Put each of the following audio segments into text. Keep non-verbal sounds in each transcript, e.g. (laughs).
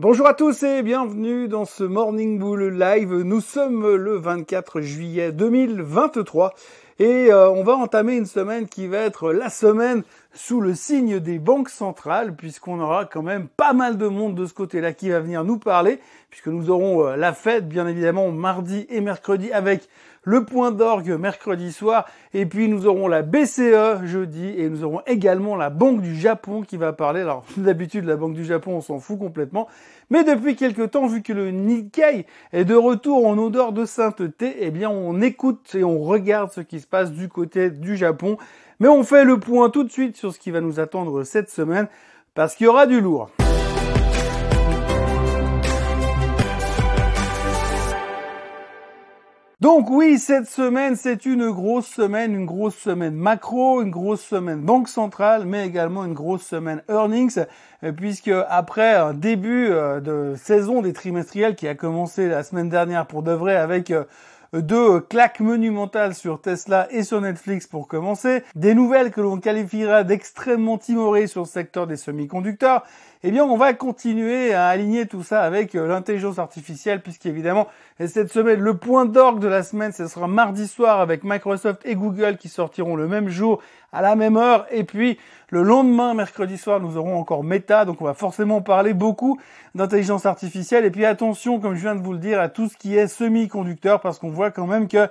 Bonjour à tous et bienvenue dans ce Morning Bull Live. Nous sommes le 24 juillet 2023 et euh, on va entamer une semaine qui va être la semaine sous le signe des banques centrales, puisqu'on aura quand même pas mal de monde de ce côté-là qui va venir nous parler, puisque nous aurons euh, la fête, bien évidemment, mardi et mercredi, avec le point d'orgue mercredi soir, et puis nous aurons la BCE jeudi, et nous aurons également la Banque du Japon qui va parler. Alors (laughs) d'habitude, la Banque du Japon, on s'en fout complètement, mais depuis quelque temps, vu que le Nikkei est de retour en odeur de sainteté, eh bien on écoute et on regarde ce qui se passe du côté du Japon. Mais on fait le point tout de suite sur ce qui va nous attendre cette semaine, parce qu'il y aura du lourd. Donc oui, cette semaine, c'est une grosse semaine, une grosse semaine macro, une grosse semaine banque centrale, mais également une grosse semaine earnings, euh, puisque après un début euh, de saison des trimestriels qui a commencé la semaine dernière pour de vrai avec deux claques monumentales sur Tesla et sur Netflix pour commencer, des nouvelles que l'on qualifiera d'extrêmement timorées sur le secteur des semi-conducteurs, eh bien on va continuer à aligner tout ça avec euh, l'intelligence artificielle puisqu'évidemment cette semaine le point d'orgue de la semaine ce sera mardi soir avec Microsoft et Google qui sortiront le même jour à la même heure. Et puis le lendemain mercredi soir nous aurons encore Meta. Donc on va forcément parler beaucoup d'intelligence artificielle. Et puis attention comme je viens de vous le dire à tout ce qui est semi-conducteur parce qu'on voit quand même que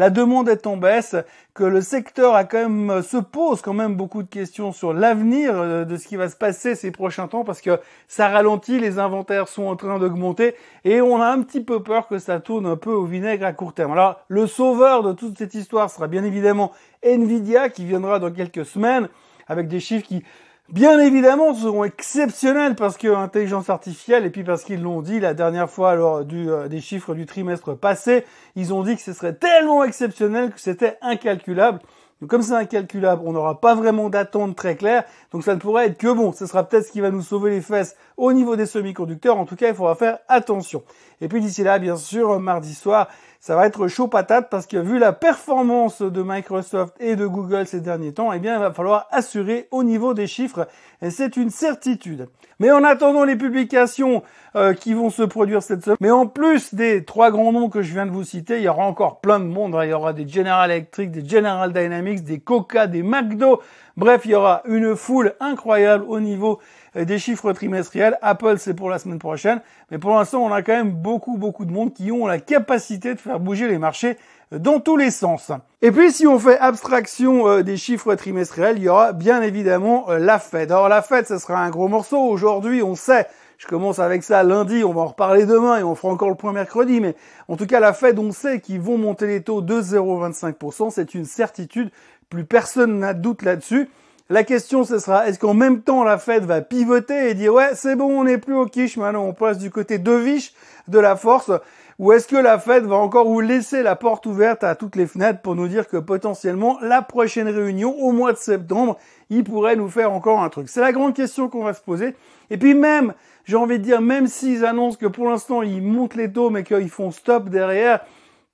la demande est en baisse, que le secteur a quand même se pose quand même beaucoup de questions sur l'avenir euh, de ce qui va se passer ces prochains temps parce que ça ralentit, les inventaires sont en train d'augmenter et on a un petit peu peur que ça tourne un peu au vinaigre à court terme. Alors le sauveur de toute cette histoire sera bien évidemment Nvidia qui viendra dans quelques semaines avec des chiffres qui bien évidemment seront exceptionnels parce que l'intelligence artificielle et puis parce qu'ils l'ont dit la dernière fois lors du, euh, des chiffres du trimestre passé, ils ont dit que ce serait tellement exceptionnel que c'était incalculable. Donc comme c'est incalculable, on n'aura pas vraiment d'attente très claire, donc ça ne pourrait être que bon. Ce sera peut-être ce qui va nous sauver les fesses au niveau des semi-conducteurs. En tout cas, il faudra faire attention. Et puis d'ici là, bien sûr, mardi soir, ça va être chaud patate parce que vu la performance de Microsoft et de Google ces derniers temps, eh bien, il va falloir assurer au niveau des chiffres. Et c'est une certitude. Mais en attendant les publications euh, qui vont se produire cette semaine, mais en plus des trois grands noms que je viens de vous citer, il y aura encore plein de monde. Il y aura des General Electric, des General Dynamics, des Coca, des McDo. Bref, il y aura une foule incroyable au niveau des chiffres trimestriels. Apple, c'est pour la semaine prochaine. Mais pour l'instant, on a quand même beaucoup, beaucoup de monde qui ont la capacité de faire bouger les marchés euh, dans tous les sens. Et puis si on fait abstraction euh, des chiffres trimestriels, il y aura bien évidemment la Fed. Alors la Fed, ce sera un gros morceau. Aujourd'hui, on sait, je commence avec ça lundi, on va en reparler demain et on fera encore le point mercredi, mais en tout cas la Fed, on sait qu'ils vont monter les taux de 0,25%, c'est une certitude, plus personne n'a doute là-dessus. La question, ce sera, est-ce qu'en même temps, la Fed va pivoter et dire, ouais, c'est bon, on n'est plus au quiche, maintenant on passe du côté de viche de la force, ou est-ce que la Fed va encore vous laisser la porte ouverte à toutes les fenêtres pour nous dire que potentiellement, la prochaine réunion, au mois de septembre, il pourrait nous faire encore un truc? C'est la grande question qu'on va se poser. Et puis même, j'ai envie de dire, même s'ils annoncent que pour l'instant, ils montent les taux, mais qu'ils font stop derrière,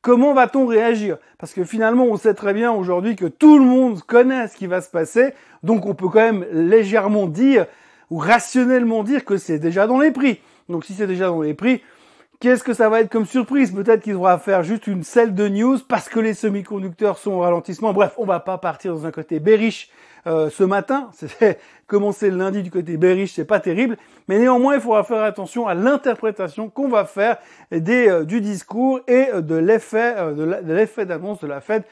Comment va-t-on réagir? Parce que finalement, on sait très bien aujourd'hui que tout le monde connaît ce qui va se passer, donc on peut quand même légèrement dire ou rationnellement dire que c'est déjà dans les prix. Donc si c'est déjà dans les prix, qu'est-ce que ça va être comme surprise? Peut-être qu'il faudra faire juste une selle de news parce que les semi-conducteurs sont au ralentissement. Bref, on va pas partir dans un côté bearish euh, ce matin. (laughs) C'est commencer le lundi du côté bearish, c'est pas terrible. Mais néanmoins, il faudra faire attention à l'interprétation qu'on va faire euh, du discours et de l'effet euh, de l'effet d'annonce de la Fed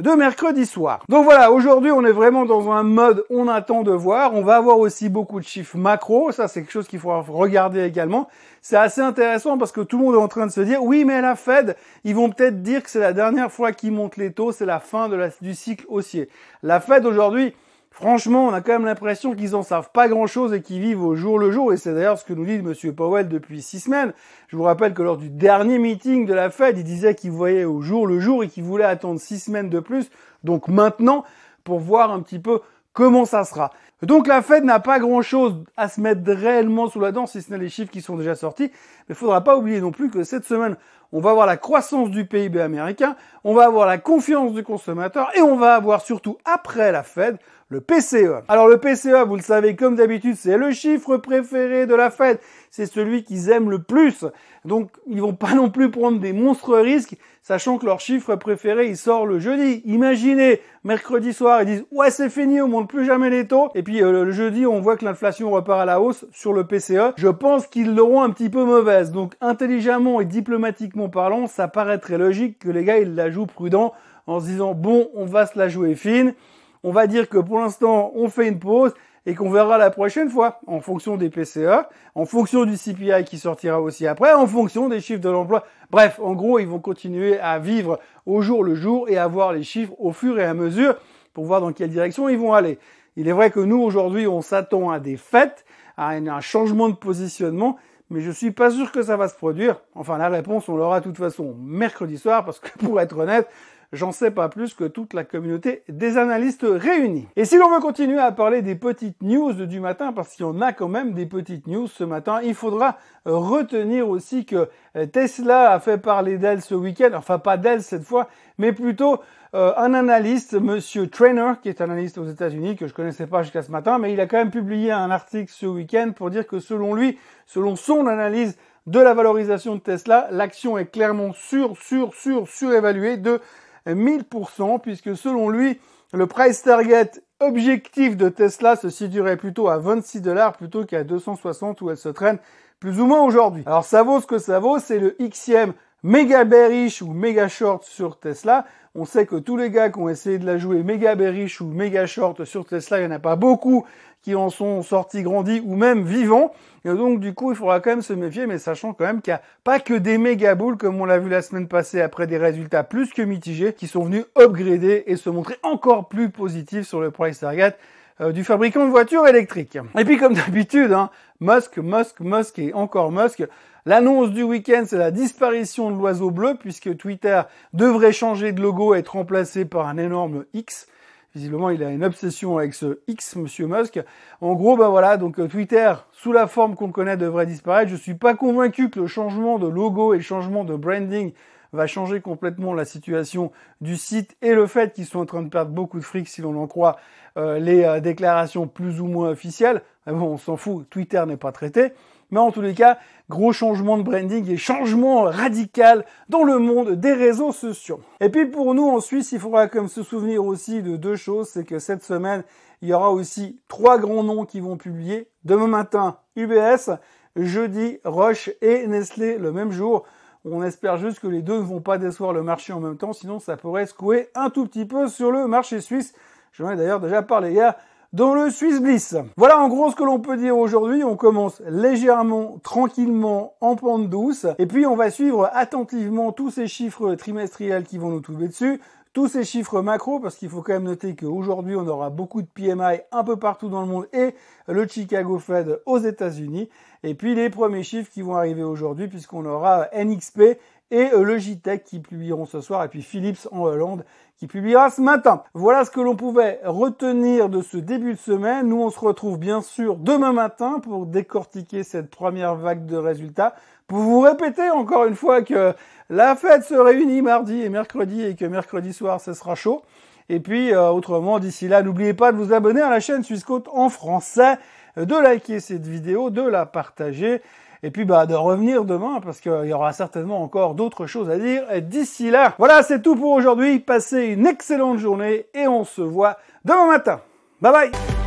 de mercredi soir. Donc voilà, aujourd'hui on est vraiment dans un mode on attend de voir. On va avoir aussi beaucoup de chiffres macro, ça c'est quelque chose qu'il faudra regarder également. C'est assez intéressant parce que tout le monde est en train de se dire oui mais la Fed, ils vont peut-être dire que c'est la dernière fois qu'ils montent les taux, c'est la fin du cycle haussier. La Fed aujourd'hui, Franchement, on a quand même l'impression qu'ils en savent pas grand-chose et qu'ils vivent au jour le jour. Et c'est d'ailleurs ce que nous dit M. Powell depuis six semaines. Je vous rappelle que lors du dernier meeting de la Fed, il disait qu'il voyait au jour le jour et qu'il voulait attendre six semaines de plus. Donc maintenant, pour voir un petit peu comment ça sera. Donc la Fed n'a pas grand-chose à se mettre réellement sous la dent, si ce n'est les chiffres qui sont déjà sortis. Mais il faudra pas oublier non plus que cette semaine, on va avoir la croissance du PIB américain, on va avoir la confiance du consommateur et on va avoir surtout après la Fed le PCE. Alors le PCE, vous le savez comme d'habitude, c'est le chiffre préféré de la Fed. C'est celui qu'ils aiment le plus. Donc ils vont pas non plus prendre des monstres risques, sachant que leur chiffre préféré, il sort le jeudi. Imaginez, mercredi soir, ils disent ouais c'est fini, on monte plus jamais les taux. Et puis euh, le jeudi, on voit que l'inflation repart à la hausse sur le PCE. Je pense qu'ils l'auront un petit peu mauvaise. Donc intelligemment et diplomatiquement parlant, ça paraît très logique que les gars ils la jouent prudent en se disant bon, on va se la jouer fine on va dire que pour l'instant, on fait une pause et qu'on verra la prochaine fois en fonction des PCA, en fonction du CPI qui sortira aussi après, en fonction des chiffres de l'emploi. Bref, en gros, ils vont continuer à vivre au jour le jour et à voir les chiffres au fur et à mesure pour voir dans quelle direction ils vont aller. Il est vrai que nous, aujourd'hui, on s'attend à des fêtes, à un changement de positionnement, mais je suis pas sûr que ça va se produire. Enfin, la réponse, on l'aura de toute façon mercredi soir, parce que (laughs) pour être honnête, j'en sais pas plus que toute la communauté des analystes réunis. Et si l'on veut continuer à parler des petites news du matin, parce qu'il y en a quand même des petites news ce matin, il faudra euh, retenir aussi que euh, Tesla a fait parler d'elle ce week-end, enfin pas d'elle cette fois, mais plutôt euh, un analyste, Monsieur Trainer, qui est analyste aux États-Unis, que je connaissais pas jusqu'à ce matin, mais il a quand même publié un article ce week-end pour dire que selon lui, selon son analyse de la valorisation de Tesla, l'action est clairement sur, sur, sur, surévaluée de 1000%, puisque selon lui, le price target objectif de Tesla se situerait plutôt à 26 dollars plutôt qu'à 260 où elle se traîne plus ou moins aujourd'hui. Alors ça vaut ce que ça vaut, c'est le Xème méga bearish ou méga short sur Tesla. On sait que tous les gars qui ont essayé de la jouer méga bearish ou méga short sur Tesla, il n'y en a pas beaucoup qui en sont sortis grandis ou même vivants. Et donc du coup, il faudra quand même se méfier, mais sachant quand même qu'il n'y a pas que des méga boules, comme on l'a vu la semaine passée après des résultats plus que mitigés, qui sont venus upgrader et se montrer encore plus positifs sur le price target euh, du fabricant de voitures électriques. Et puis comme d'habitude, hein, Musk, Musk, Musk et encore Musk. L'annonce du week-end, c'est la disparition de l'oiseau bleu, puisque Twitter devrait changer de logo et être remplacé par un énorme X. Visiblement, il a une obsession avec ce X, Monsieur Musk. En gros, ben voilà, donc euh, Twitter, sous la forme qu'on connaît, devrait disparaître. Je suis pas convaincu que le changement de logo et le changement de branding va changer complètement la situation du site et le fait qu'ils sont en train de perdre beaucoup de fric si l'on en croit euh, les euh, déclarations plus ou moins officielles. Mais bon, on s'en fout, Twitter n'est pas traité. Mais en tous les cas, gros changement de branding et changement radical dans le monde des réseaux sociaux. Et puis pour nous en Suisse, il faudra comme se souvenir aussi de deux choses, c'est que cette semaine, il y aura aussi trois grands noms qui vont publier. Demain matin, UBS, jeudi, Roche et Nestlé le même jour. On espère juste que les deux ne vont pas décevoir le marché en même temps, sinon ça pourrait secouer un tout petit peu sur le marché suisse. J'en ai d'ailleurs déjà parlé hier dans le Swiss Bliss. Voilà en gros ce que l'on peut dire aujourd'hui. On commence légèrement, tranquillement, en pente douce. Et puis on va suivre attentivement tous ces chiffres trimestriels qui vont nous tomber dessus. Tous ces chiffres macro, parce qu'il faut quand même noter qu'aujourd'hui on aura beaucoup de PMI un peu partout dans le monde et le Chicago Fed aux États-Unis. Et puis les premiers chiffres qui vont arriver aujourd'hui, puisqu'on aura NXP et euh, Logitech qui publieront ce soir, et puis Philips en Hollande qui publiera ce matin. Voilà ce que l'on pouvait retenir de ce début de semaine. Nous, on se retrouve bien sûr demain matin pour décortiquer cette première vague de résultats. Pour vous répéter encore une fois que la fête se réunit mardi et mercredi et que mercredi soir, ce sera chaud. Et puis, euh, autrement, d'ici là, n'oubliez pas de vous abonner à la chaîne Suisse en français, de liker cette vidéo, de la partager et puis bah de revenir demain parce qu'il y aura certainement encore d'autres choses à dire d'ici là. Voilà, c'est tout pour aujourd'hui. Passez une excellente journée et on se voit demain matin. Bye bye